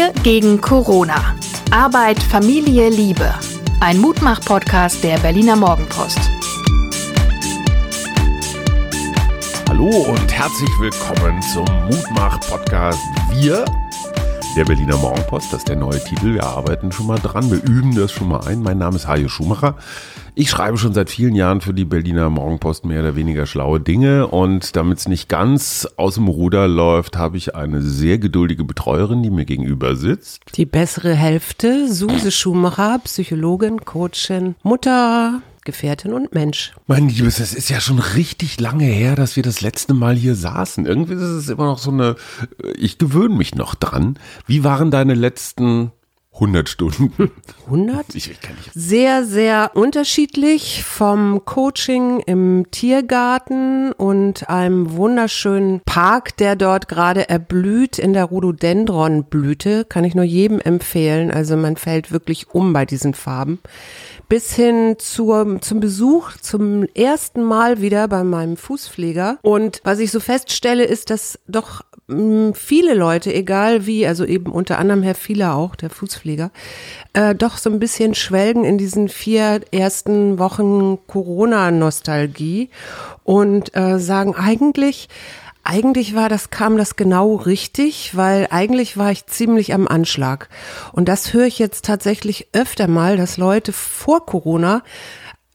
Wir gegen Corona. Arbeit, Familie, Liebe. Ein Mutmach-Podcast der Berliner Morgenpost. Hallo und herzlich willkommen zum Mutmach-Podcast Wir, der Berliner Morgenpost. Das ist der neue Titel. Wir arbeiten schon mal dran. Wir üben das schon mal ein. Mein Name ist Hajo Schumacher. Ich schreibe schon seit vielen Jahren für die Berliner Morgenpost mehr oder weniger schlaue Dinge und damit es nicht ganz aus dem Ruder läuft, habe ich eine sehr geduldige Betreuerin, die mir gegenüber sitzt. Die bessere Hälfte, Suse Schumacher, Psychologin, Coachin, Mutter, Gefährtin und Mensch. Mein Liebes, es ist ja schon richtig lange her, dass wir das letzte Mal hier saßen. Irgendwie ist es immer noch so eine, ich gewöhne mich noch dran. Wie waren deine letzten 100 Stunden. 100? Ich, ich nicht. Sehr, sehr unterschiedlich vom Coaching im Tiergarten und einem wunderschönen Park, der dort gerade erblüht in der Rhododendronblüte. Kann ich nur jedem empfehlen. Also man fällt wirklich um bei diesen Farben. Bis hin zur, zum Besuch zum ersten Mal wieder bei meinem Fußpfleger. Und was ich so feststelle, ist, dass doch viele Leute, egal wie, also eben unter anderem Herr Fieler auch, der Fußpfleger, äh, doch so ein bisschen schwelgen in diesen vier ersten Wochen Corona-Nostalgie und äh, sagen eigentlich, eigentlich war das, kam das genau richtig, weil eigentlich war ich ziemlich am Anschlag. Und das höre ich jetzt tatsächlich öfter mal, dass Leute vor Corona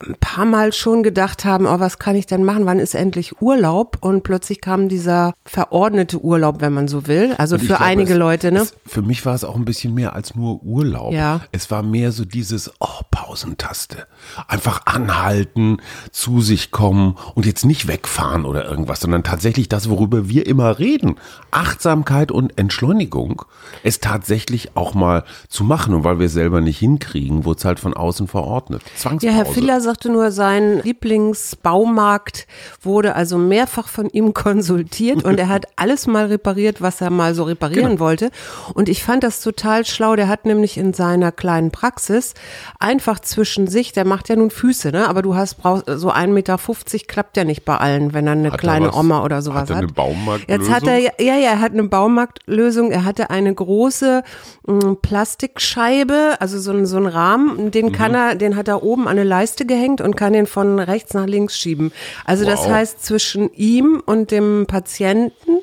ein paar Mal schon gedacht haben, oh, was kann ich denn machen? Wann ist endlich Urlaub? Und plötzlich kam dieser verordnete Urlaub, wenn man so will. Also für glaube, einige es, Leute, ne? Es, für mich war es auch ein bisschen mehr als nur Urlaub. Ja. Es war mehr so dieses, oh, Pausentaste. Einfach anhalten, zu sich kommen und jetzt nicht wegfahren oder irgendwas, sondern tatsächlich das, worüber wir immer reden. Achtsamkeit und Entschleunigung. Es tatsächlich auch mal zu machen. Und weil wir es selber nicht hinkriegen, wurde es halt von außen verordnet. Zwangspause. Ja, Herr Filler sagte nur, sein Lieblingsbaumarkt wurde also mehrfach von ihm konsultiert und er hat alles mal repariert, was er mal so reparieren genau. wollte. Und ich fand das total schlau. Der hat nämlich in seiner kleinen Praxis einfach zwischen sich, der macht ja nun Füße, ne? Aber du hast brauchst so 1,50 Meter klappt ja nicht bei allen, wenn er eine hat kleine er was, Oma oder sowas hat. Er eine Baumarktlösung? Jetzt hat er, ja, ja, er hat eine Baumarktlösung. Er hatte eine große mh, hm, Plastikscheibe, also so, so einen Rahmen, den kann mhm. er, den hat er oben an eine Leiste gehängt aufgehängt und kann ihn von rechts nach links schieben. Also wow. das heißt, zwischen ihm und dem Patienten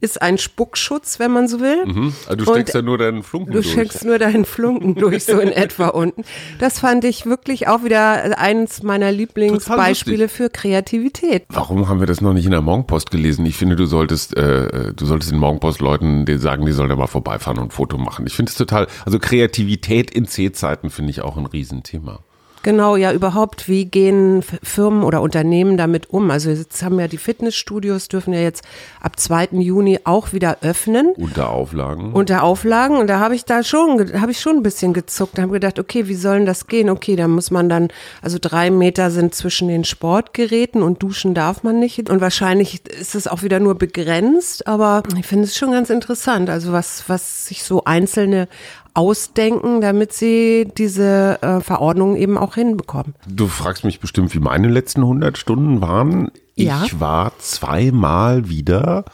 ist ein Spuckschutz, wenn man so will. Mhm. Also du steckst und ja nur deinen Flunken du durch. Du steckst nur deinen Flunken durch, so in etwa unten. Das fand ich wirklich auch wieder eines meiner Lieblingsbeispiele für Kreativität. Warum haben wir das noch nicht in der Morgenpost gelesen? Ich finde, du solltest, äh, du solltest den Morgenpost-Leuten sagen, die sollen da mal vorbeifahren und ein Foto machen. Ich finde es total, also Kreativität in C-Zeiten finde ich auch ein Riesenthema. Genau, ja, überhaupt, wie gehen Firmen oder Unternehmen damit um? Also jetzt haben ja die Fitnessstudios dürfen ja jetzt ab 2. Juni auch wieder öffnen. Unter Auflagen. Unter Auflagen. Und da habe ich da schon, habe ich schon ein bisschen gezuckt. Da habe gedacht, okay, wie soll denn das gehen? Okay, da muss man dann, also drei Meter sind zwischen den Sportgeräten und duschen darf man nicht. Und wahrscheinlich ist es auch wieder nur begrenzt, aber ich finde es schon ganz interessant. Also was, was sich so einzelne ausdenken, damit sie diese äh, Verordnung eben auch hinbekommen. Du fragst mich bestimmt, wie meine letzten 100 Stunden waren. Ja. Ich war zweimal wieder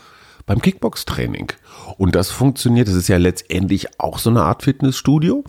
beim Kickbox-Training. Und das funktioniert, das ist ja letztendlich auch so eine Art Fitnessstudio.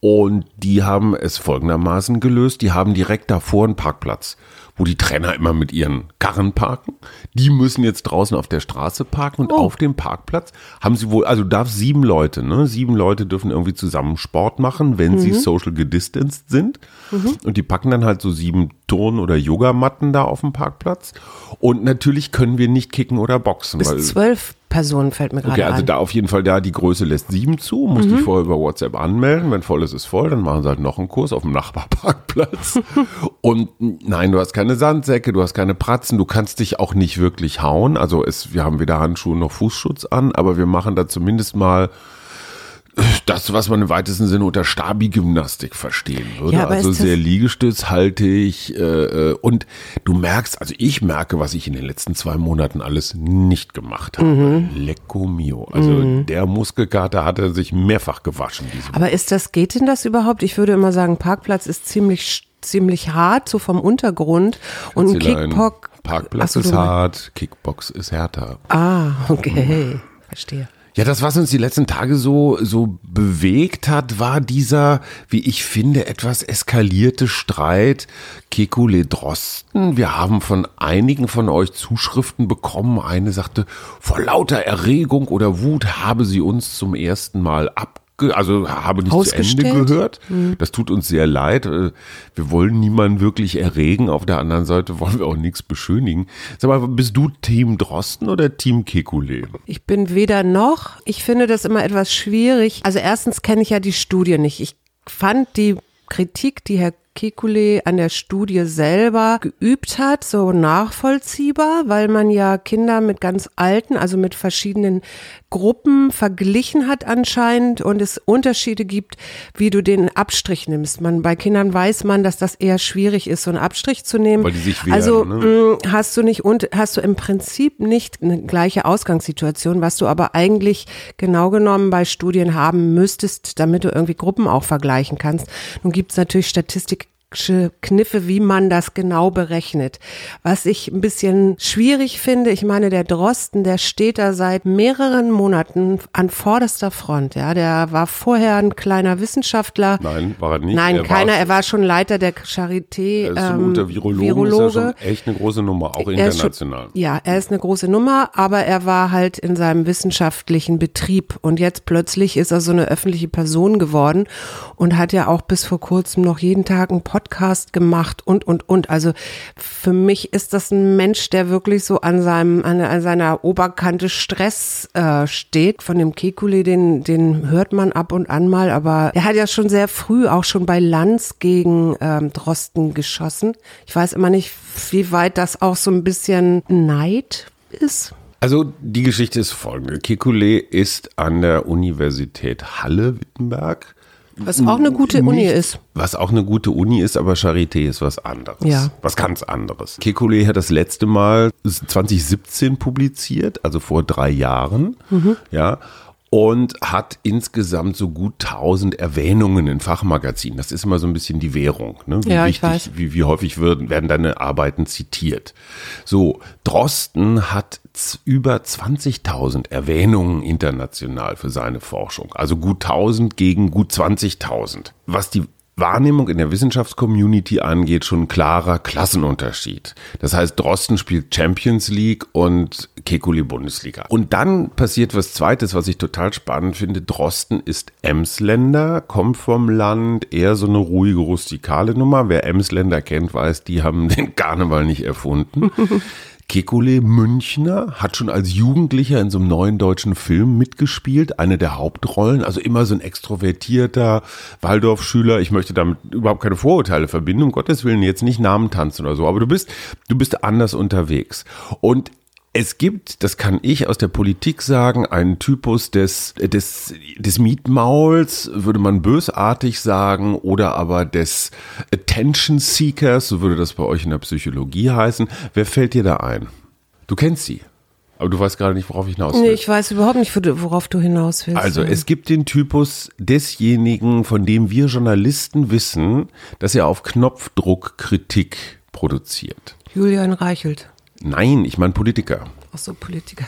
Und die haben es folgendermaßen gelöst, die haben direkt davor einen Parkplatz wo die Trainer immer mit ihren Karren parken. Die müssen jetzt draußen auf der Straße parken und oh. auf dem Parkplatz haben sie wohl, also darf sieben Leute, ne? Sieben Leute dürfen irgendwie zusammen Sport machen, wenn mhm. sie social gedistanced sind. Mhm. Und die packen dann halt so sieben Turn- oder Yogamatten da auf dem Parkplatz. Und natürlich können wir nicht kicken oder boxen. Bis zwölf Personen fällt mir gerade okay, also ein. da auf jeden Fall da, die Größe lässt sieben zu, muss mhm. die vorher über WhatsApp anmelden. Wenn voll ist, ist voll, dann machen sie halt noch einen Kurs auf dem Nachbarparkplatz. und nein, du hast keine Sandsäcke, du hast keine Pratzen, du kannst dich auch nicht wirklich hauen. Also es, wir haben weder Handschuhe noch Fußschutz an, aber wir machen da zumindest mal das, was man im weitesten Sinne unter Stabi-Gymnastik verstehen würde. Ja, also sehr liegestützhaltig. Äh, äh, und du merkst, also ich merke, was ich in den letzten zwei Monaten alles nicht gemacht habe. Mhm. Lecco mio. Also mhm. der Muskelkater hatte sich mehrfach gewaschen. Aber ist das, geht denn das überhaupt? Ich würde immer sagen, Parkplatz ist ziemlich, ziemlich hart, so vom Untergrund. Und ein Kickbox. Parkplatz so, ist hart, Kickbox ist härter. Ah, okay. Verstehe. Ja, das, was uns die letzten Tage so, so bewegt hat, war dieser, wie ich finde, etwas eskalierte Streit Kekule Drosten. Wir haben von einigen von euch Zuschriften bekommen. Eine sagte, vor lauter Erregung oder Wut habe sie uns zum ersten Mal ab also habe nicht zu Ende gehört. Mhm. Das tut uns sehr leid. Äh, wir wollen niemanden wirklich erregen. Auf der anderen Seite wollen wir auch nichts beschönigen. Sag mal, bist du Team Drosten oder Team Kekulé? Ich bin weder noch. Ich finde das immer etwas schwierig. Also erstens kenne ich ja die Studie nicht. Ich fand die Kritik, die Herr Kekulé an der Studie selber geübt hat, so nachvollziehbar, weil man ja Kinder mit ganz alten, also mit verschiedenen Gruppen verglichen hat anscheinend und es Unterschiede gibt, wie du den Abstrich nimmst. Man, bei Kindern weiß man, dass das eher schwierig ist, so einen Abstrich zu nehmen. Weil die sich wehren, also ne? mh, hast du nicht und hast du im Prinzip nicht eine gleiche Ausgangssituation, was du aber eigentlich genau genommen bei Studien haben müsstest, damit du irgendwie Gruppen auch vergleichen kannst. Nun gibt es natürlich Statistik Kniffe, wie man das genau berechnet. Was ich ein bisschen schwierig finde, ich meine, der Drosten, der steht da seit mehreren Monaten an vorderster Front. Ja, der war vorher ein kleiner Wissenschaftler. Nein, war er nicht. Nein, er keiner. War, er war schon Leiter der Charité. Er ist ein ähm, guter Virologe. Virologe. Ist ja schon echt eine große Nummer, auch international. Schon, ja, er ist eine große Nummer, aber er war halt in seinem wissenschaftlichen Betrieb und jetzt plötzlich ist er so eine öffentliche Person geworden und hat ja auch bis vor kurzem noch jeden Tag einen Podcast Podcast gemacht und, und, und. Also für mich ist das ein Mensch, der wirklich so an seinem, an, an seiner Oberkante Stress äh, steht. Von dem Kekule, den, den hört man ab und an mal, aber er hat ja schon sehr früh auch schon bei Lanz gegen ähm, Drosten geschossen. Ich weiß immer nicht, wie weit das auch so ein bisschen Neid ist. Also die Geschichte ist folgende. Kekulé ist an der Universität Halle-Wittenberg was auch eine gute Uni nicht, ist. Was auch eine gute Uni ist, aber Charité ist was anderes. Ja. Was ganz anderes. Kekulé hat das letzte Mal 2017 publiziert, also vor drei Jahren. Mhm. Ja und hat insgesamt so gut 1000 Erwähnungen in Fachmagazinen. Das ist immer so ein bisschen die Währung. Ne? Wie, ja, wichtig, ich weiß. Wie, wie häufig werden, werden deine Arbeiten zitiert. So, Drosten hat über 20.000 Erwähnungen international für seine Forschung. Also gut 1000 gegen gut 20.000. Was die Wahrnehmung in der Wissenschaftscommunity angeht, schon klarer Klassenunterschied. Das heißt, Drosten spielt Champions League und Kekuli Bundesliga. Und dann passiert was Zweites, was ich total spannend finde. Drosten ist Emsländer, kommt vom Land, eher so eine ruhige, rustikale Nummer. Wer Emsländer kennt, weiß, die haben den Karneval nicht erfunden. Kekulé Münchner hat schon als Jugendlicher in so einem neuen deutschen Film mitgespielt, eine der Hauptrollen, also immer so ein extrovertierter Waldorfschüler. Ich möchte damit überhaupt keine Vorurteile verbinden, um Gottes Willen jetzt nicht Namen tanzen oder so, aber du bist, du bist anders unterwegs. Und es gibt, das kann ich aus der Politik sagen, einen Typus des, des, des Mietmauls, würde man bösartig sagen, oder aber des Attention Seekers, so würde das bei euch in der Psychologie heißen. Wer fällt dir da ein? Du kennst sie. Aber du weißt gerade nicht, worauf ich hinaus will. Nee, ich weiß überhaupt nicht, worauf du hinaus willst. Also, es gibt den Typus desjenigen, von dem wir Journalisten wissen, dass er auf Knopfdruck Kritik produziert. Julian Reichelt. Nein, ich meine Politiker. Ach so, Politiker.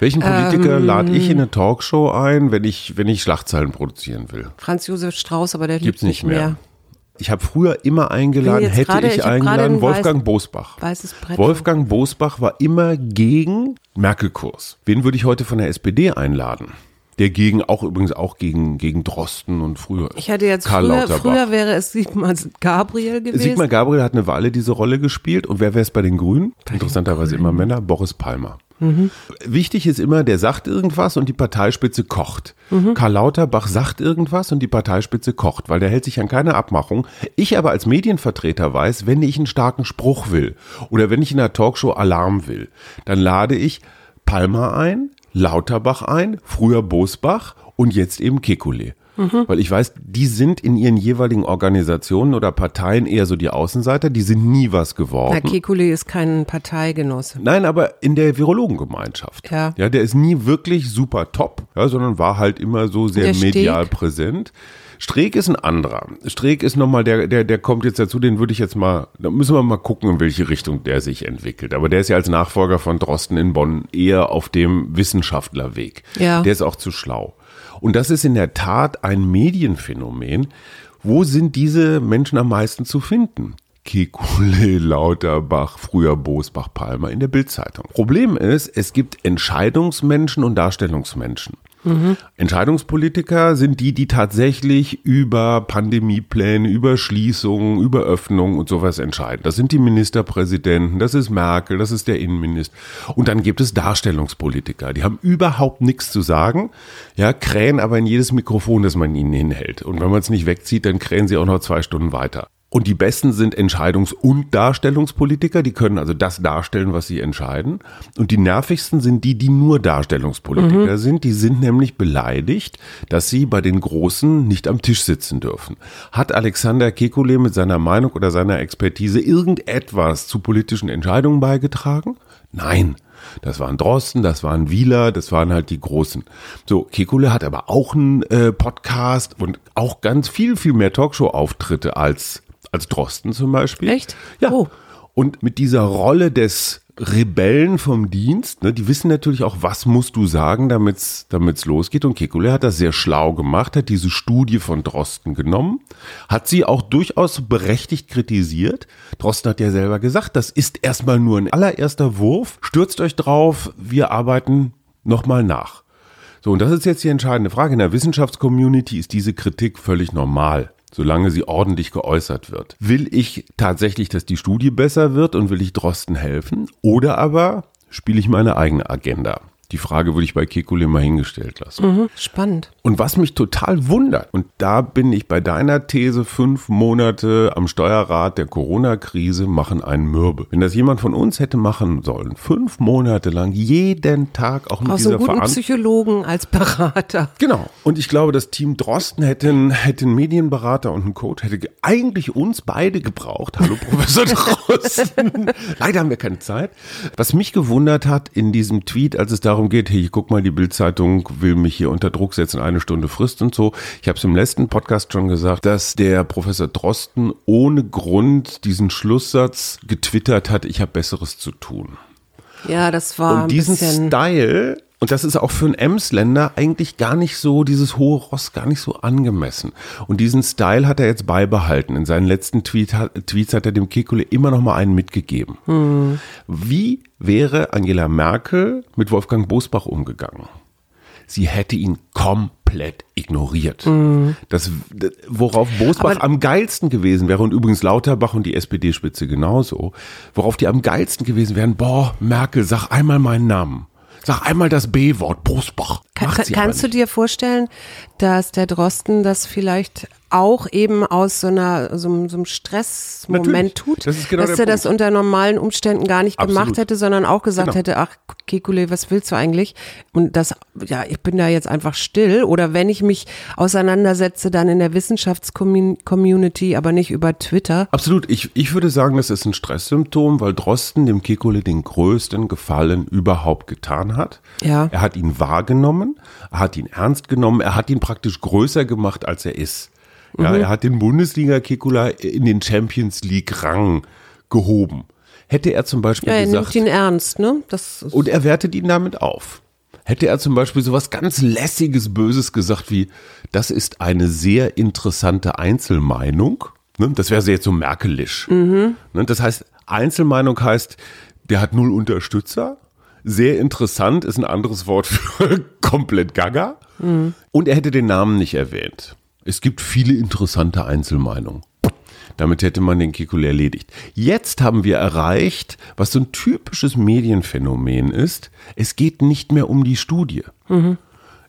Welchen Politiker ähm, lade ich in eine Talkshow ein, wenn ich, wenn ich Schlagzeilen produzieren will? Franz Josef Strauß, aber der Gibt's nicht mehr. mehr. Ich habe früher immer eingeladen, hätte grade, ich, ich eingeladen, Wolfgang weiß, Bosbach. Weißes Brett Wolfgang Bosbach war immer gegen Merkel-Kurs. Wen würde ich heute von der SPD einladen? Der gegen auch übrigens auch gegen gegen Drosten und früher. Ich hatte jetzt Karl früher, früher wäre es Sigmar Gabriel gewesen. Sigmar Gabriel hat eine Weile diese Rolle gespielt und wer wäre es bei den Grünen? Bei Interessanterweise den Grünen. immer Männer. Boris Palmer. Mhm. Wichtig ist immer, der sagt irgendwas und die Parteispitze kocht. Mhm. Karl Lauterbach sagt irgendwas und die Parteispitze kocht, weil der hält sich an keine Abmachung. Ich aber als Medienvertreter weiß, wenn ich einen starken Spruch will oder wenn ich in einer Talkshow Alarm will, dann lade ich Palmer ein, Lauterbach ein, früher Bosbach und jetzt eben Kekulé. Mhm. Weil ich weiß, die sind in ihren jeweiligen Organisationen oder Parteien eher so die Außenseiter, die sind nie was geworden. Herr Kekulé ist kein Parteigenosse. Nein, aber in der Virologengemeinschaft. Ja. Ja, der ist nie wirklich super top, ja, sondern war halt immer so sehr der medial steht. präsent. Streeck ist ein anderer. Streeck ist nochmal, der, der, der kommt jetzt dazu, den würde ich jetzt mal, da müssen wir mal gucken, in welche Richtung der sich entwickelt. Aber der ist ja als Nachfolger von Drosten in Bonn eher auf dem Wissenschaftlerweg. Ja. Der ist auch zu schlau. Und das ist in der Tat ein Medienphänomen. Wo sind diese Menschen am meisten zu finden? Kekulé, Lauterbach, früher Bosbach, Palmer in der Bildzeitung. Problem ist, es gibt Entscheidungsmenschen und Darstellungsmenschen. Mhm. Entscheidungspolitiker sind die, die tatsächlich über Pandemiepläne, über Schließungen, über Öffnungen und sowas entscheiden. Das sind die Ministerpräsidenten, das ist Merkel, das ist der Innenminister. Und dann gibt es Darstellungspolitiker, die haben überhaupt nichts zu sagen, ja, krähen aber in jedes Mikrofon, das man ihnen hinhält. Und wenn man es nicht wegzieht, dann krähen sie auch noch zwei Stunden weiter. Und die Besten sind Entscheidungs- und Darstellungspolitiker. Die können also das darstellen, was sie entscheiden. Und die nervigsten sind die, die nur Darstellungspolitiker mhm. sind. Die sind nämlich beleidigt, dass sie bei den Großen nicht am Tisch sitzen dürfen. Hat Alexander Kekulé mit seiner Meinung oder seiner Expertise irgendetwas zu politischen Entscheidungen beigetragen? Nein. Das waren Drosten, das waren Wieler, das waren halt die Großen. So, Kekule hat aber auch einen äh, Podcast und auch ganz viel, viel mehr Talkshow-Auftritte als als Drosten zum Beispiel. Echt? Ja. Oh. Und mit dieser Rolle des Rebellen vom Dienst, ne, die wissen natürlich auch, was musst du sagen, damit's damit's losgeht. Und Kekulé hat das sehr schlau gemacht, hat diese Studie von Drosten genommen, hat sie auch durchaus berechtigt kritisiert. Drosten hat ja selber gesagt, das ist erstmal nur ein allererster Wurf. Stürzt euch drauf, wir arbeiten nochmal nach. So, und das ist jetzt die entscheidende Frage. In der Wissenschaftscommunity ist diese Kritik völlig normal solange sie ordentlich geäußert wird. Will ich tatsächlich, dass die Studie besser wird und will ich Drosten helfen? Oder aber spiele ich meine eigene Agenda? Die Frage würde ich bei Kekulé mal hingestellt lassen. Mhm, spannend. Und was mich total wundert, und da bin ich bei deiner These, fünf Monate am Steuerrat der Corona-Krise machen einen Mürbe. Wenn das jemand von uns hätte machen sollen, fünf Monate lang, jeden Tag auch mit auch dieser so einen guten Psychologen als Berater. Genau. Und ich glaube, das Team Drosten hätte einen, hätte einen Medienberater und einen Coach, hätte eigentlich uns beide gebraucht. Hallo Professor Drosten. Leider haben wir keine Zeit. Was mich gewundert hat in diesem Tweet, als es darum darum geht, hey, guck mal, die Bildzeitung will mich hier unter Druck setzen, eine Stunde Frist und so. Ich habe es im letzten Podcast schon gesagt, dass der Professor Drosten ohne Grund diesen Schlusssatz getwittert hat, ich habe Besseres zu tun. Ja, das war. Und diesen Style und das ist auch für einen Emsländer eigentlich gar nicht so, dieses hohe Ross gar nicht so angemessen. Und diesen Style hat er jetzt beibehalten. In seinen letzten Tweet, Tweets hat er dem Kekule immer noch mal einen mitgegeben. Hm. Wie wäre Angela Merkel mit Wolfgang Bosbach umgegangen? Sie hätte ihn komplett ignoriert. Mhm. Das, worauf Bosbach Aber am geilsten gewesen wäre, und übrigens Lauterbach und die SPD-Spitze genauso, worauf die am geilsten gewesen wären, boah, Merkel, sag einmal meinen Namen. Sag einmal das B-Wort, Bosbach. Kann, kannst du dir vorstellen, dass der Drosten das vielleicht auch eben aus so einer so, so einem Stressmoment tut, das genau dass er Punkt. das unter normalen Umständen gar nicht Absolut. gemacht hätte, sondern auch gesagt genau. hätte, ach Kekule, was willst du eigentlich? Und das, ja, ich bin da jetzt einfach still. Oder wenn ich mich auseinandersetze, dann in der Wissenschaftscommunity, aber nicht über Twitter. Absolut. Ich, ich würde sagen, das ist ein Stresssymptom, weil Drosten dem Kekule den größten Gefallen überhaupt getan hat. Ja. Er hat ihn wahrgenommen, er hat ihn ernst genommen, er hat ihn praktisch größer gemacht, als er ist. Ja, mhm. er hat den Bundesliga-Kekula in den Champions League-Rang gehoben. Hätte er zum Beispiel ja, er gesagt. nimmt ihn ernst, ne? Das und er wertet ihn damit auf. Hätte er zum Beispiel so was ganz lässiges, Böses gesagt wie, das ist eine sehr interessante Einzelmeinung. Ne? Das wäre jetzt so merkelisch. Mhm. Ne? Das heißt, Einzelmeinung heißt, der hat null Unterstützer. Sehr interessant ist ein anderes Wort für komplett gaga. Mhm. Und er hätte den Namen nicht erwähnt. Es gibt viele interessante Einzelmeinungen. Damit hätte man den Kikul erledigt. Jetzt haben wir erreicht, was so ein typisches Medienphänomen ist. Es geht nicht mehr um die Studie. Mhm.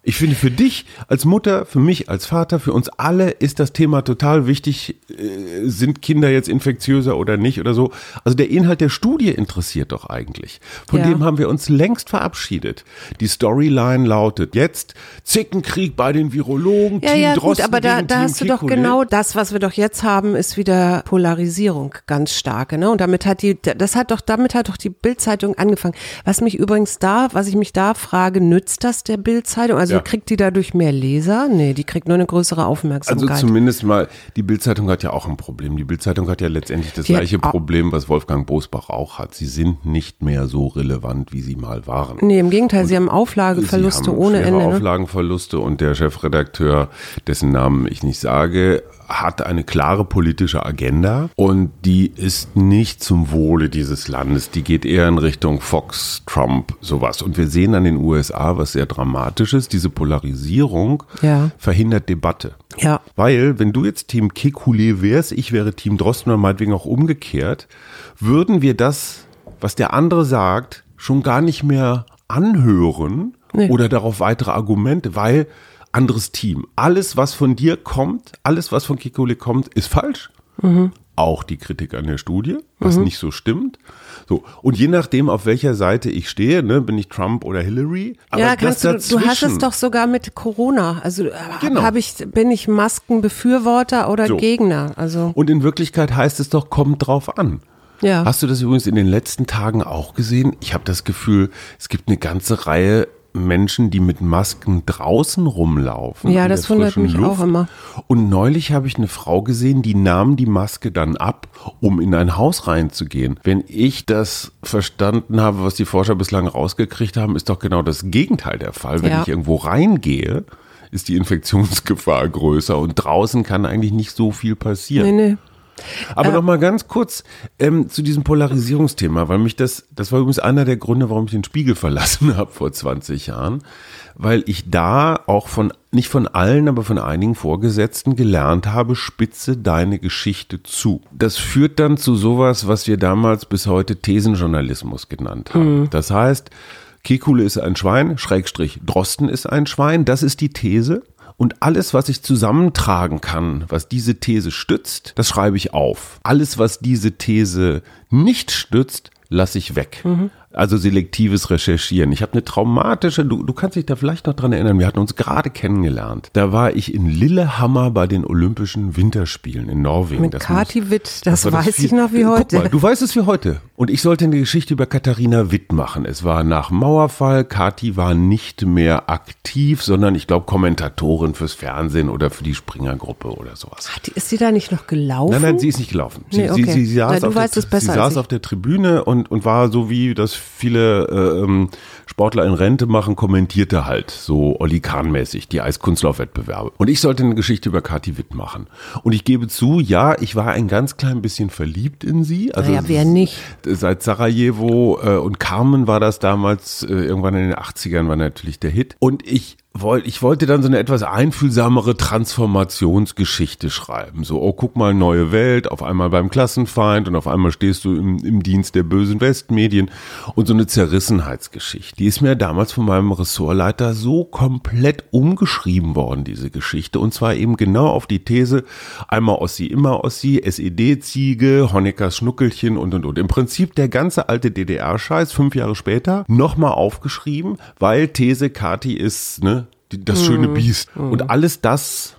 Ich finde, für dich als Mutter, für mich als Vater, für uns alle ist das Thema total wichtig. Äh, sind Kinder jetzt infektiöser oder nicht oder so? Also der Inhalt der Studie interessiert doch eigentlich. Von ja. dem haben wir uns längst verabschiedet. Die Storyline lautet jetzt Zickenkrieg bei den Virologen. Ja, Team ja, Drosten gut, aber da, da hast du doch genau das, was wir doch jetzt haben, ist wieder Polarisierung ganz starke. Ne? Und damit hat die, das hat doch, damit hat doch die Bildzeitung angefangen. Was mich übrigens da, was ich mich da frage, nützt das der Bildzeitung? Also Also Ja. kriegt die dadurch mehr Leser? Nee, die kriegt nur eine größere Also Aufmerksamkeit. zumindest mal, die Bildzeitung hat ja auch ein Problem. Die Bildzeitung hat ja letztendlich das Die gleiche Problem, was Wolfgang Bosbach auch hat. Sie sind nicht mehr so relevant, wie sie mal waren. nee, im Gegenteil, sie haben Auflageverluste Sie haben ohne Ende. Ne? Auflagenverluste und der Chefredakteur, dessen Namen ich nicht sage, hat eine klare politische Agenda und die ist nicht zum Wohle dieses Landes. Die geht eher in Richtung Fox, Trump, sowas. Und wir sehen an den USA, was sehr dramatisch ist, diese Polarisierung Ja. verhindert Debatte. Ja. Weil, wenn du jetzt Team Kekulé wärst, ich wäre Team Drosten oder meinetwegen auch umgekehrt, würden wir das, was der andere sagt, schon gar nicht mehr anhören Nee. oder darauf weitere Argumente, weil anderes Team. Alles, was von dir kommt, alles, was von Kekulé kommt, ist falsch. Mhm. Auch die Kritik an der Studie, was nicht so stimmt. So. Und je nachdem, auf welcher Seite ich stehe, ne, bin ich Trump oder Hillary. Aber ja, kannst du, du hast es doch sogar mit Corona. Also äh, Genau. hab ich, bin ich Maskenbefürworter oder So. Gegner? Also Und in Wirklichkeit heißt es doch, kommt drauf an. ja. Hast du das übrigens in den letzten Tagen auch gesehen? Ich habe das Gefühl, es gibt eine ganze Reihe Menschen, die mit Masken draußen rumlaufen. Ja, das der wundert mich auch immer. Und neulich habe ich eine Frau gesehen, die nahm die Maske dann ab, um in ein Haus reinzugehen. Wenn ich das verstanden habe, was die Forscher bislang rausgekriegt haben, ist doch genau das Gegenteil der Fall. Wenn Ja. ich irgendwo reingehe, ist die Infektionsgefahr größer und draußen kann eigentlich nicht so viel passieren. nee, nee. Aber Äh, noch mal ganz kurz ähm, zu diesem Polarisierungsthema, weil mich das, das war übrigens einer der Gründe, warum ich den Spiegel verlassen habe vor 20 Jahren, weil ich da auch von, nicht von allen, aber von einigen Vorgesetzten gelernt habe, spitze deine Geschichte zu. Das führt dann zu sowas, was wir damals bis heute Thesenjournalismus genannt haben. Das heißt, Kekule ist ein Schwein, Schrägstrich Drosten ist ein Schwein, das ist die These. Und alles, was ich zusammentragen kann, was diese These stützt, das schreibe ich auf. Alles, was diese These nicht stützt, lasse ich weg. Also selektives Recherchieren. Ich habe eine traumatische, du, du kannst dich da vielleicht noch dran erinnern, wir hatten uns gerade kennengelernt. Da war ich in Lillehammer bei den Olympischen Winterspielen in Norwegen. Mit Das Kati Witt, das, war weiß viel- ich noch wie heute. Mal, du weißt es wie heute. Und ich sollte eine Geschichte über Katharina Witt machen. Es war nach Mauerfall. Kati war nicht mehr aktiv, sondern ich glaube Kommentatorin fürs Fernsehen oder für die Springergruppe oder sowas. Ach, ist sie da nicht noch gelaufen? Nein, nein, sie ist nicht gelaufen. Sie, Nee, okay. sie, sie saß, Na, auf, der, sie saß auf der Tribüne und, und war so wie das viele äh, ähm, Sportler in Rente machen, kommentierte halt so Olli Kahn-mäßig die Eiskunstlaufwettbewerbe. Und ich sollte eine Geschichte über Kathi Witt machen. Und ich gebe zu, ja, ich war ein ganz klein bisschen verliebt in sie. Also Naja, wer nicht? Seit Sarajevo äh, und Carmen war das damals, äh, irgendwann in den 80ern war natürlich der Hit. Und ich ich wollte dann so eine etwas einfühlsamere Transformationsgeschichte schreiben. So, oh, guck mal, neue Welt, auf einmal beim Klassenfeind und auf einmal stehst du im, im Dienst der bösen Westmedien und so eine Zerrissenheitsgeschichte. Die ist mir damals von meinem Ressortleiter so komplett umgeschrieben worden, diese Geschichte. Und zwar eben genau auf die These, einmal Ossi, immer Ossi, SED-Ziege, Honeckers Schnuckelchen und, und, und. Im Prinzip der ganze alte DDR-Scheiß, fünf Jahre später, nochmal aufgeschrieben, weil These Kati ist, ne, die, das schöne Biest. Und alles das,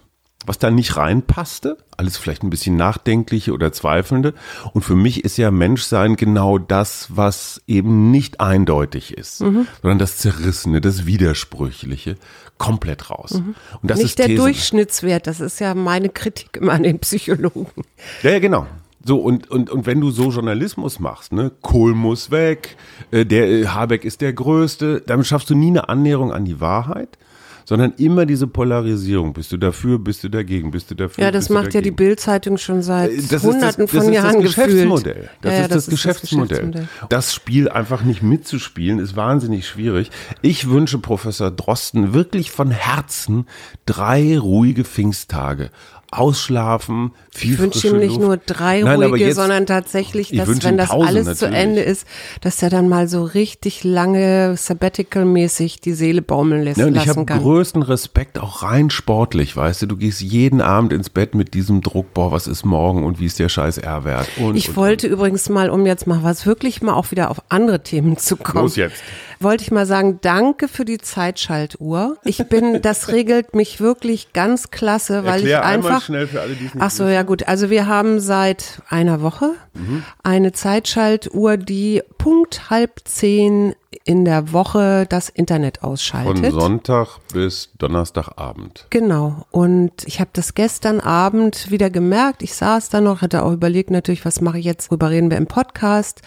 was da nicht reinpasste, alles vielleicht ein bisschen nachdenkliche oder zweifelnde. Und für mich ist ja Menschsein genau das, was eben nicht eindeutig ist, sondern das Zerrissene, das Widersprüchliche, komplett raus. Und das nicht ist der These. Durchschnittswert, das ist ja meine Kritik immer an den Psychologen. Ja, ja, genau. So, und, und, und wenn du so Journalismus machst, ne, Kohl muss weg, äh, der äh, Habeck ist der Größte, damit schaffst du nie eine Annäherung an die Wahrheit, sondern immer diese Polarisierung. Bist du dafür, bist du dagegen, bist du dafür? Ja, das macht ja die. Bildzeitung schon seit Äh, Das hunderten ist das, das von ist Jahren das gefühlt. Geschäftsmodell. Das Ja, ja, ist das, Geschäftsmodell. Das Spiel einfach nicht mitzuspielen, ist wahnsinnig schwierig. Ich wünsche Professor Drosten wirklich von Herzen drei ruhige Pfingsttage. Ausschlafen, viel Ich wünsche ihm nicht Luft. nur drei Nein, ruhige, jetzt- sondern tatsächlich, Ich dass wenn das alles zu natürlich. Ende ist, dass er dann mal so richtig lange sabbatical-mäßig die Seele baumeln lässt, Ja, und ich habe größten Respekt, auch rein sportlich, weißt du, du gehst jeden Abend ins Bett mit diesem Druck, boah, was ist morgen und wie ist der scheiß R-Wert? Und- Ich und- wollte übrigens mal, um jetzt mal was wirklich mal auch wieder auf andere Themen zu kommen. Los jetzt. Wollte ich mal sagen, danke für die Zeitschaltuhr. Ich bin, das regelt mich wirklich ganz klasse, weil Erklär ich einfach. schnell für alle, die es nicht Ach so, ja gut. Also wir haben seit einer Woche Mhm. eine Zeitschaltuhr, die Punkt halb zehn in der Woche das Internet ausschaltet. Von Sonntag bis Donnerstagabend. Genau. Und ich habe das gestern Abend wieder gemerkt. Ich saß da noch, hatte auch überlegt natürlich, was mache ich jetzt, worüber reden wir im Podcast.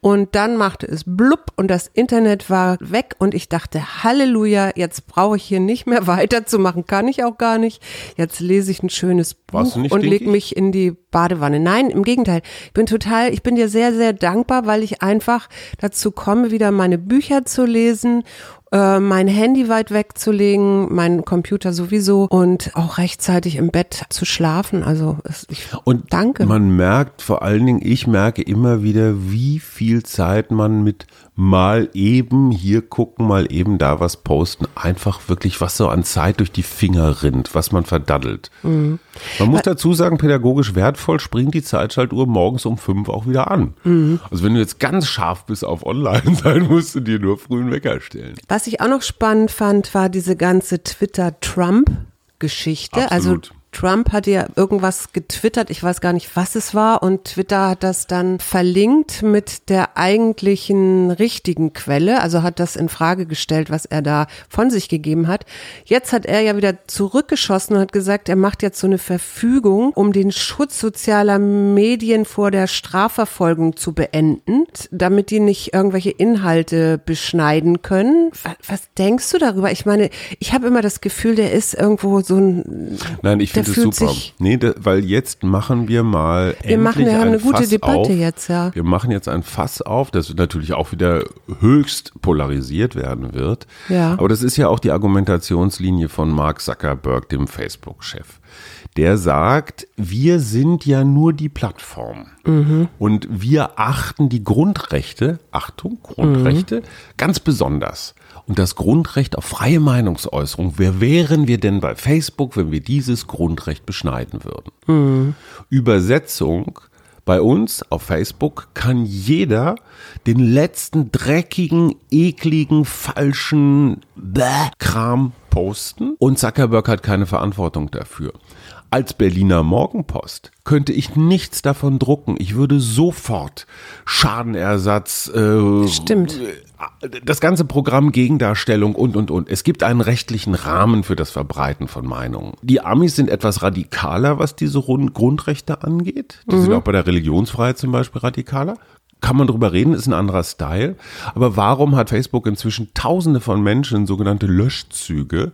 Und dann machte es blub und das Internet war weg und ich dachte, Halleluja, jetzt brauche ich hier nicht mehr weiterzumachen, kann ich auch gar nicht. Jetzt lese ich ein schönes Buch und lege mich in die Badewanne. Nein, im Gegenteil. Ich bin total, ich bin dir sehr, sehr dankbar, weil ich einfach dazu komme, wieder meine Bücher zu lesen äh, mein Handy weit wegzulegen, meinen Computer sowieso und auch rechtzeitig im Bett zu schlafen. Also ich und danke. Man merkt vor allen Dingen, ich merke immer wieder, wie viel Zeit man mit mal eben hier gucken, mal eben da was posten, einfach wirklich was so an Zeit durch die Finger rinnt, was man verdaddelt. Mhm. Man muss dazu sagen, pädagogisch wertvoll springt die Zeitschaltuhr morgens um fünf auch wieder an. Mhm. Also wenn du jetzt ganz scharf bist auf online sein, musst du dir nur früh einen Wecker stellen. Was ich auch noch spannend fand, war diese ganze Twitter-Trump-Geschichte. Also Trump hat ja irgendwas getwittert, ich weiß gar nicht, was es war, und Twitter hat das dann verlinkt mit der eigentlichen richtigen Quelle, also hat das in Frage gestellt, was er da von sich gegeben hat. Jetzt hat er ja wieder zurückgeschossen und hat gesagt, er macht jetzt so eine Verfügung, um den Schutz sozialer Medien vor der Strafverfolgung zu beenden, damit die nicht irgendwelche Inhalte beschneiden können. Was, denkst du darüber? Ich meine, ich habe immer das Gefühl, der ist irgendwo so ein Nein, ich finde es super. Nee, da, weil jetzt machen wir mal wir machen, wir haben eine gute Fass Debatte auf. jetzt, ja. Wir machen jetzt ein Fass auf, das natürlich auch wieder höchst polarisiert werden wird. Ja. Aber das ist ja auch die Argumentationslinie von Mark Zuckerberg, dem Facebook-Chef. Der sagt, wir sind ja nur die Plattform. Mhm. Und wir achten die Grundrechte, Achtung, Grundrechte, mhm. ganz besonders und das Grundrecht auf freie Meinungsäußerung. Wer wären wir denn bei Facebook, wenn wir dieses Grundrecht beschneiden würden? Mhm. Übersetzung. Bei uns auf Facebook kann jeder den letzten dreckigen, ekligen, falschen Bäh Kram posten und Zuckerberg hat keine Verantwortung dafür. Als Berliner Morgenpost könnte ich nichts davon drucken. Ich würde sofort Schadenersatz, äh, Stimmt. das ganze Programm Gegendarstellung und, und, und. Es gibt einen rechtlichen Rahmen für das Verbreiten von Meinungen. Die Amis sind etwas radikaler, was diese Grundrechte angeht. Die mhm. sind auch bei der Religionsfreiheit zum Beispiel radikaler kann man drüber reden, ist ein anderer Style. Aber warum hat Facebook inzwischen tausende von Menschen sogenannte Löschzüge,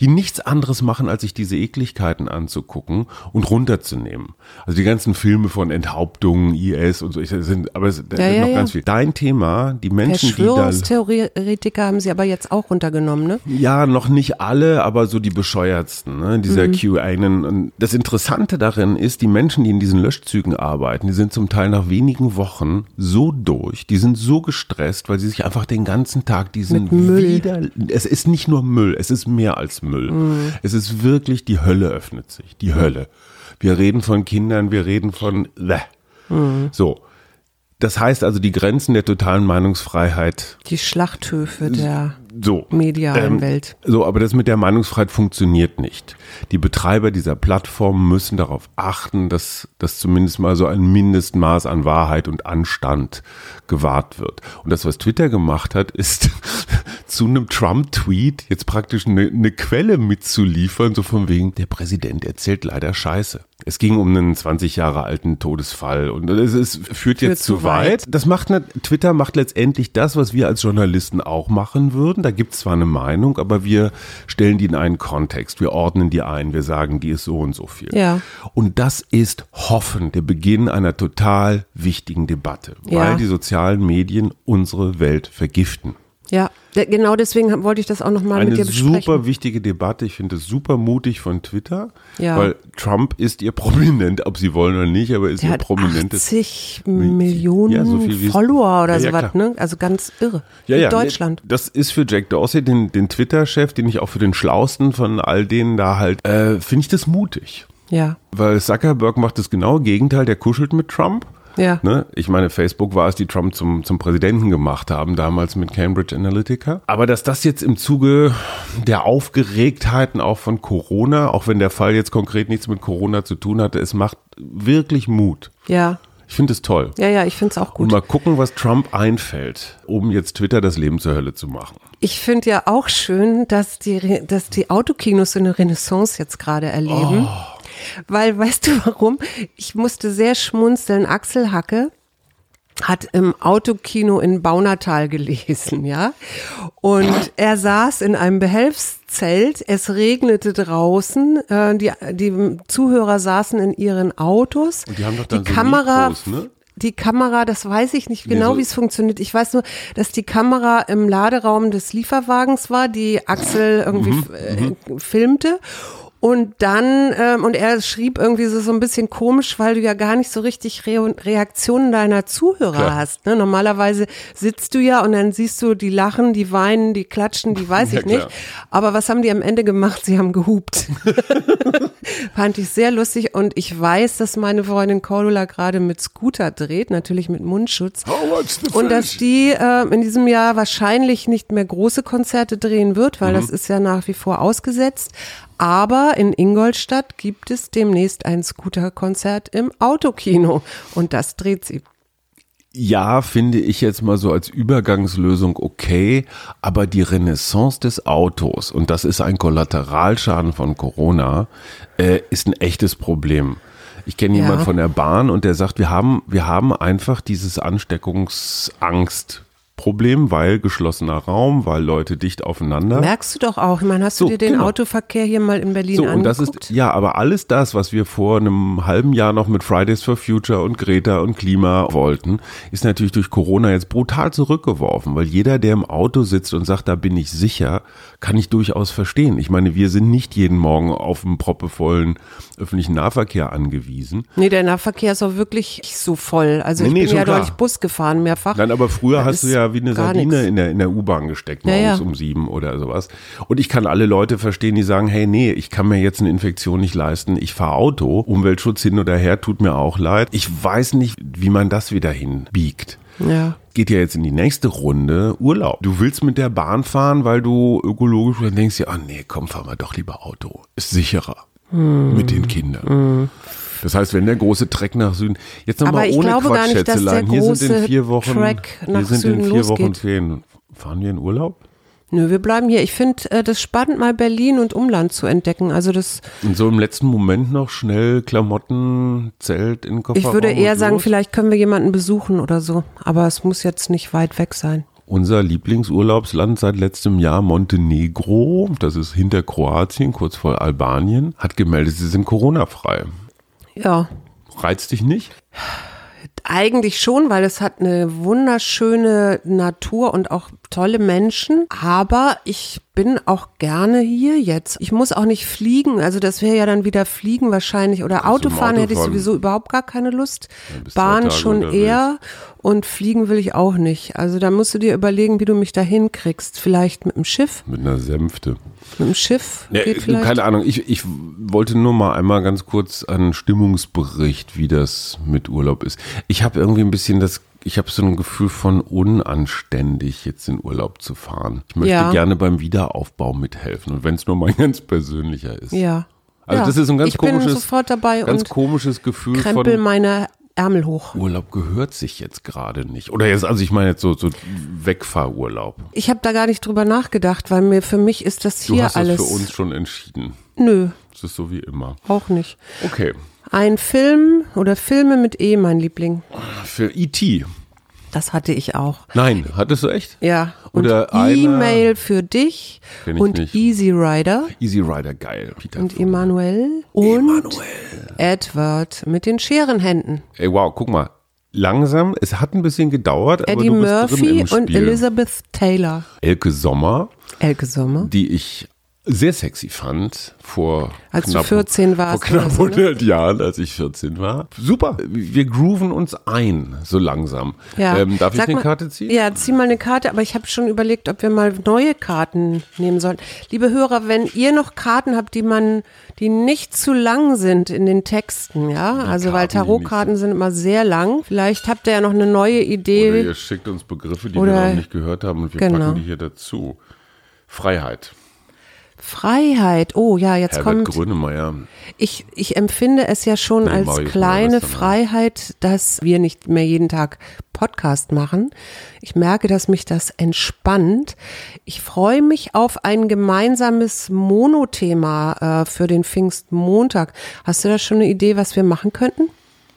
die nichts anderes machen, als sich diese Ekligkeiten anzugucken und runterzunehmen? Also die ganzen Filme von Enthauptungen, IS und so, sind, aber es ja, sind noch ja, ganz viel. Dein Thema, die Menschen, die da. Verschwörungstheoretiker haben sie aber jetzt auch runtergenommen, ne? Ja, noch nicht alle, aber so die bescheuertsten, ne? Dieser mhm. QAnon. Und das Interessante darin ist, die Menschen, die in diesen Löschzügen arbeiten, die sind zum Teil nach wenigen Wochen so durch, die sind so gestresst, weil sie sich einfach den ganzen Tag diesen wieder, es ist nicht nur Müll, es ist mehr als Müll. Mhm. Es ist wirklich, die Hölle öffnet sich, die Hölle. Wir reden von Kindern, wir reden von, mhm. so. Das heißt also, die Grenzen der totalen Meinungsfreiheit. Die Schlachthöfe der so, medialen ähm, Welt. So, aber das mit der Meinungsfreiheit funktioniert nicht. Die Betreiber dieser Plattform müssen darauf achten, dass, dass zumindest mal so ein Mindestmaß an Wahrheit und Anstand gewahrt wird. Und das, was Twitter gemacht hat, ist zu einem Trump-Tweet jetzt praktisch eine, eine Quelle mitzuliefern, so von wegen, der Präsident erzählt leider Scheiße. Es ging um einen 20 Jahre alten Todesfall und es, es führt, führt jetzt zu weit. weit. Das macht Twitter macht letztendlich das, was wir als Journalisten auch machen würden. Da gibt es zwar eine Meinung, aber wir stellen die in einen Kontext. Wir ordnen die ein. Wir sagen, die ist so und so viel. Ja. Und das ist hoffen der Beginn einer total wichtigen Debatte, weil ja. die sozialen Medien unsere Welt vergiften. Ja, genau deswegen wollte ich das auch nochmal mit dir besprechen. Eine super wichtige Debatte. Ich finde es super mutig von Twitter, ja. weil Trump ist ihr prominent, ob sie wollen oder nicht, aber ist Der ihr prominentes. 80 Millionen ja, so Follower oder ja, sowas, ne? Also ganz irre. Ja, ja. Deutschland. Das ist für Jack Dorsey, den, den Twitter-Chef, den ich auch für den schlausten von all denen da halt, äh, finde ich das mutig. Ja. Weil Zuckerberg macht das genaue Gegenteil, der kuschelt mit Trump. Ja. Ne? Ich meine, Facebook war es, die Trump zum, zum Präsidenten gemacht haben, damals mit Cambridge Analytica. Aber dass das jetzt im Zuge der Aufgeregtheiten auch von Corona, auch wenn der Fall jetzt konkret nichts mit Corona zu tun hatte, es macht wirklich Mut. Ja. Ich finde es toll. Ja, ja, ich finde es auch Und gut. mal gucken, was Trump einfällt, um jetzt Twitter das Leben zur Hölle zu machen. Ich finde ja auch schön, dass die, dass die Autokinos so eine Renaissance jetzt gerade erleben. Weil, weißt du warum? Ich musste sehr schmunzeln. Axel Hacke hat im Autokino in Baunatal gelesen, ja. Und er saß in einem Behelfszelt, es regnete draußen, äh, die, die Zuhörer saßen in ihren Autos. Und die haben doch dann die so Kamera, Mikros, ne? die Kamera, das weiß ich nicht genau, so- wie es funktioniert. Ich weiß nur, dass die Kamera im Laderaum des Lieferwagens war, die Axel irgendwie Mhm, äh, filmte. Und dann, ähm, und er schrieb irgendwie so, so ein bisschen komisch, weil du ja gar nicht so richtig Re Reaktionen deiner Zuhörer Klar. hast. Ne? Normalerweise sitzt du ja und dann siehst du, die lachen, die weinen, die klatschen, die weiß Ja, ich nicht. klar. Aber was haben die am Ende gemacht? Sie haben gehupt. Fand ich sehr lustig und ich weiß, dass meine Freundin Cordula gerade mit Scooter dreht, natürlich mit Mundschutz. The Und dass die äh, in diesem Jahr wahrscheinlich nicht mehr große Konzerte drehen wird, weil das ist ja nach wie vor ausgesetzt. Aber in Ingolstadt gibt es demnächst ein Scooter-Konzert im Autokino und das dreht sie. Ja, finde ich jetzt mal so als Übergangslösung okay, aber die Renaissance des Autos, und das ist ein Kollateralschaden von Corona, äh, ist ein echtes Problem. Ich kenne Ja. jemanden von der Bahn und der sagt, wir haben, wir haben einfach dieses Ansteckungsangstproblem, weil geschlossener Raum, weil Leute dicht aufeinander. Merkst du doch auch. Ich meine, hast So, du dir den genau. Autoverkehr hier mal in Berlin So, und das angeguckt? ist, ja, aber alles das, was wir vor einem halben Jahr noch mit Fridays for Future und Greta und Klima wollten, ist natürlich durch Corona jetzt brutal zurückgeworfen, weil jeder, der im Auto sitzt und sagt, da bin ich sicher, kann ich durchaus verstehen. Ich meine, wir sind nicht jeden Morgen auf einen proppevollen öffentlichen Nahverkehr angewiesen. Nee, der Nahverkehr ist auch wirklich nicht so voll. Also Nee, ich nee, bin ja klar. neulich Bus gefahren, mehrfach. Nein, aber früher Das hast du ja wie eine Sardine nix. in der, in der U-Bahn gesteckt, Ja, morgens ja. um sieben oder sowas. Und ich kann alle Leute verstehen, die sagen, hey, nee, ich kann mir jetzt eine Infektion nicht leisten, ich fahre Auto, Umweltschutz hin oder her, tut mir auch leid. Ich weiß nicht, wie man das wieder hinbiegt. Ja. Geht ja jetzt in die nächste Runde Urlaub. Du willst mit der Bahn fahren, weil du ökologisch denkst, ja, ah nee, komm, fahren wir doch lieber Auto. Ist sicherer. Hm. Mit den Kindern. Das heißt, wenn der große Treck nach Süden, jetzt nochmal ohne glaube gar Quatsch, nicht, Schätzelein, hier sind in vier Wochen, wir sind Süden in vier Wochen. Ferien. Fahren wir in Urlaub? Nö, wir bleiben hier. Ich finde äh, das spannend, mal Berlin und Umland zu entdecken. Also das, Und so im letzten Moment noch schnell Klamotten, Zelt in Kofferraum ich würde eher sagen, vielleicht können wir jemanden besuchen oder so. Aber es muss jetzt nicht weit weg sein. Unser Lieblingsurlaubsland seit letztem Jahr, Montenegro, das ist hinter Kroatien, kurz vor Albanien, hat gemeldet, sie sind Corona-frei. Ja, Reizt dich nicht? eigentlich schon, weil es hat eine wunderschöne Natur und auch tolle Menschen. Aber ich bin auch gerne hier jetzt. Ich muss auch nicht fliegen. Also das wäre ja dann wieder Fliegen wahrscheinlich oder im Autofahren Auto hätte ich sowieso überhaupt gar keine Lust. Bahn schon unterwegs. eher und fliegen will ich auch nicht. Also da musst du dir überlegen, wie du mich da hinkriegst. Vielleicht mit dem Schiff. Mit einer Sänfte. Mit dem Schiff Ja, vielleicht. keine Ahnung, ich, ich wollte nur mal einmal ganz kurz einen Stimmungsbericht, wie das mit Urlaub ist. Ich habe irgendwie ein bisschen das, ich habe so ein Gefühl von unanständig, jetzt in Urlaub zu fahren. Ich möchte Ja. gerne beim Wiederaufbau mithelfen und wenn es nur mein ganz persönlicher ist. Ja. Also ja. das ist ein ganz ich bin komisches, sofort dabei ganz und komisches Gefühl krempel von meine Ärmel hoch. Urlaub gehört sich jetzt gerade nicht. Oder jetzt, also ich meine jetzt so, so Wegfahrurlaub. Ich habe da gar nicht drüber nachgedacht, weil mir für mich ist das Du hier hast alles. das für uns schon entschieden. Nö, Das ist so wie immer. auch nicht. Okay. Ein Film oder Filme mit E, mein Liebling. Für E.T. Das hatte ich auch. Nein, hattest du echt? Ja. Und Oder E-Mail für dich und nicht. Easy Rider Easy Rider, geil. Peter und. Emanuel und Edward mit den Scherenhänden. Ey, wow, guck mal. Langsam, es hat ein bisschen gedauert, aber Eddie Murphy und Elizabeth Taylor. Elke Sommer, Elke Sommer. die ich sehr sexy fand vor Als du knapp, 14 warst Vor knapp oder so, ne? 100 Jahren, als ich 14 war. Super, wir grooven uns ein, so langsam. Ja. Ähm, darf ich Sag eine mal- Karte ziehen? Ja, zieh mal eine Karte, aber ich habe schon überlegt, ob wir mal neue Karten nehmen sollen. Liebe Hörer, wenn ihr noch Karten habt, die man, die nicht zu lang sind in den Texten, ja, also weil Karten, nicht Tarotkarten sind immer sehr lang. Vielleicht habt ihr ja noch eine neue Oder Idee. ihr schickt uns Begriffe, die Oder- wir noch nicht gehört haben und wir Genau. packen die hier dazu. Freiheit. Freiheit. Oh ja, jetzt Herbert kommt. Grönemeyer. Ich, ich empfinde es ja schon Nee, als Marius kleine Freiheit, dass wir nicht mehr jeden Tag Podcast machen. Ich merke, dass mich das entspannt. Ich freue mich auf ein gemeinsames Monothema äh, für den Pfingstmontag. Hast du da schon eine Idee, was wir machen könnten?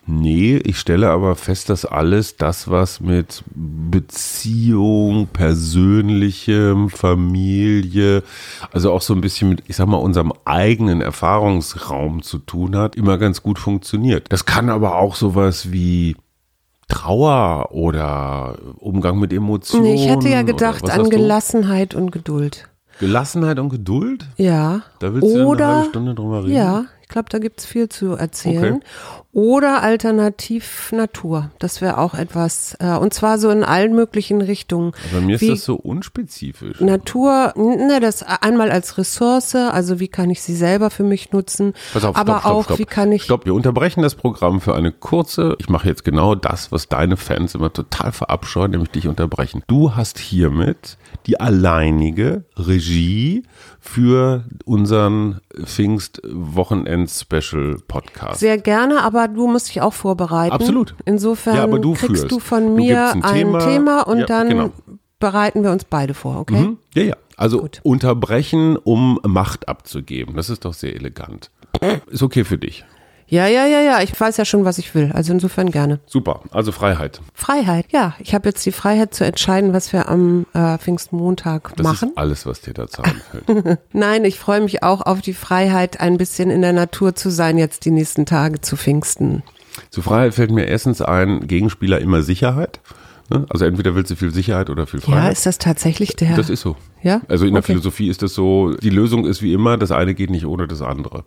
Nee, ich stelle aber fest, dass alles das, was mit Beziehung, Persönlichem, Familie, also auch so ein bisschen mit, ich sag mal, unserem eigenen Erfahrungsraum zu tun hat, immer ganz gut funktioniert. Das kann aber auch sowas wie Trauer oder Umgang mit Emotionen. Nee, ich hätte ja gedacht an du? Gelassenheit und Geduld. Gelassenheit und Geduld? Ja. Da willst du Oder, eine halbe Stunde drüber reden? Ja, ich glaube, da gibt's viel zu erzählen. Okay. Oder alternativ Natur. Das wäre auch etwas. Äh, und zwar so in allen möglichen Richtungen. Bei mir ist das so unspezifisch. Natur, ne, das einmal als Ressource, also wie kann ich sie selber für mich nutzen, Pass auf, aber stopp, stopp, auch stopp. wie kann ich Stopp, wir unterbrechen das Programm für eine kurze, ich mache jetzt genau das, was deine Fans immer total verabscheuen, nämlich dich unterbrechen. Du hast hiermit die alleinige Regie für unseren Pfingst-Wochenend-Special-Podcast. sehr gerne, aber du musst dich auch vorbereiten. Absolut. Insofern Ja, du kriegst führst. du von Du mir gibst ein ein Thema. Thema, und Ja, dann genau. bereiten wir uns beide vor, okay? Mhm. Ja, ja. Also Gut. unterbrechen, um Macht abzugeben. Das ist doch sehr elegant. Ist okay für dich. Ja, ja, ja, ja. Ich weiß ja schon, was ich will. Also insofern gerne. Super. Also Freiheit. Freiheit, ja. Ich habe jetzt die Freiheit zu entscheiden, was wir am äh, Pfingstmontag Das machen. ist alles, was dir dazu einfällt. Nein, ich freue mich auch auf die Freiheit, ein bisschen in der Natur zu sein, jetzt die nächsten Tage zu Pfingsten. Zu Freiheit fällt mir erstens ein, Gegenspieler immer Sicherheit. Ne? Also entweder willst du viel Sicherheit oder viel Ja, Freiheit. ist das tatsächlich der? das ist so. Ja? Also in der Okay. Philosophie ist das so, die Lösung ist wie immer, das eine geht nicht ohne das andere.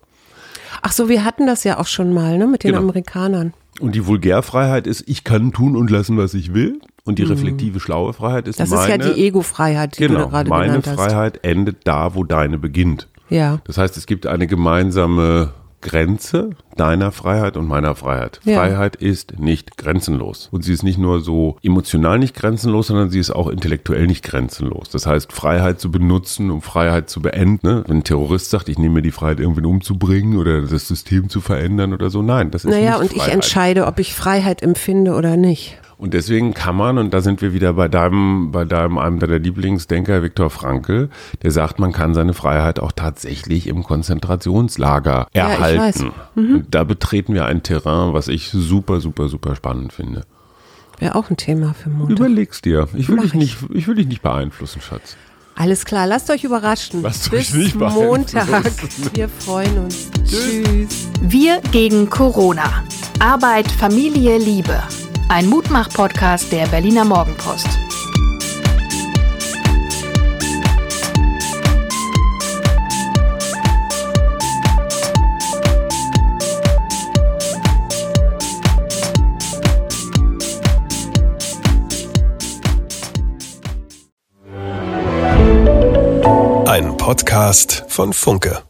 Ach so, wir hatten das ja auch schon mal, ne, mit den Genau. Amerikanern. Und die Vulgärfreiheit ist, ich kann tun und lassen, was ich will. Und die reflektive, schlaue Freiheit ist Mhm. Das meine, ist ja die Ego-Freiheit, die genau, du gerade meine genannt hast. Freiheit endet da, wo deine beginnt. Ja. Das heißt, es gibt eine gemeinsame Grenze deiner Freiheit und meiner Freiheit. Ja. Freiheit ist nicht grenzenlos. Und sie ist nicht nur so emotional nicht grenzenlos, sondern sie ist auch intellektuell nicht grenzenlos. Das heißt, Freiheit zu benutzen, um Freiheit zu beenden. Ne? Wenn ein Terrorist sagt, ich nehme mir die Freiheit, irgendwen umzubringen oder das System zu verändern oder so. Nein, das ist Naja, nicht und ich Freiheit. entscheide, ob ich Freiheit empfinde oder nicht. Und deswegen kann man, und da sind wir wieder bei deinem, bei deinem, einem deiner Lieblingsdenker, Viktor Frankl, der sagt, man kann seine Freiheit auch tatsächlich im Konzentrationslager Ja, ich erhalten. weiß. Mhm. Da betreten wir ein Terrain, was ich super, super, super spannend finde. Wäre auch ein Thema für Montag. Überleg's dir. Ich will Mach dich ich. nicht, ich will dich nicht beeinflussen, Schatz. Alles klar, lasst euch überraschen. Lasst Bis euch nicht. Montag. Wir freuen uns. Tschüss. Wir gegen Corona. Arbeit, Familie, Liebe. Ein Mutmach-Podcast der Berliner Morgenpost. Ein Podcast von Funke.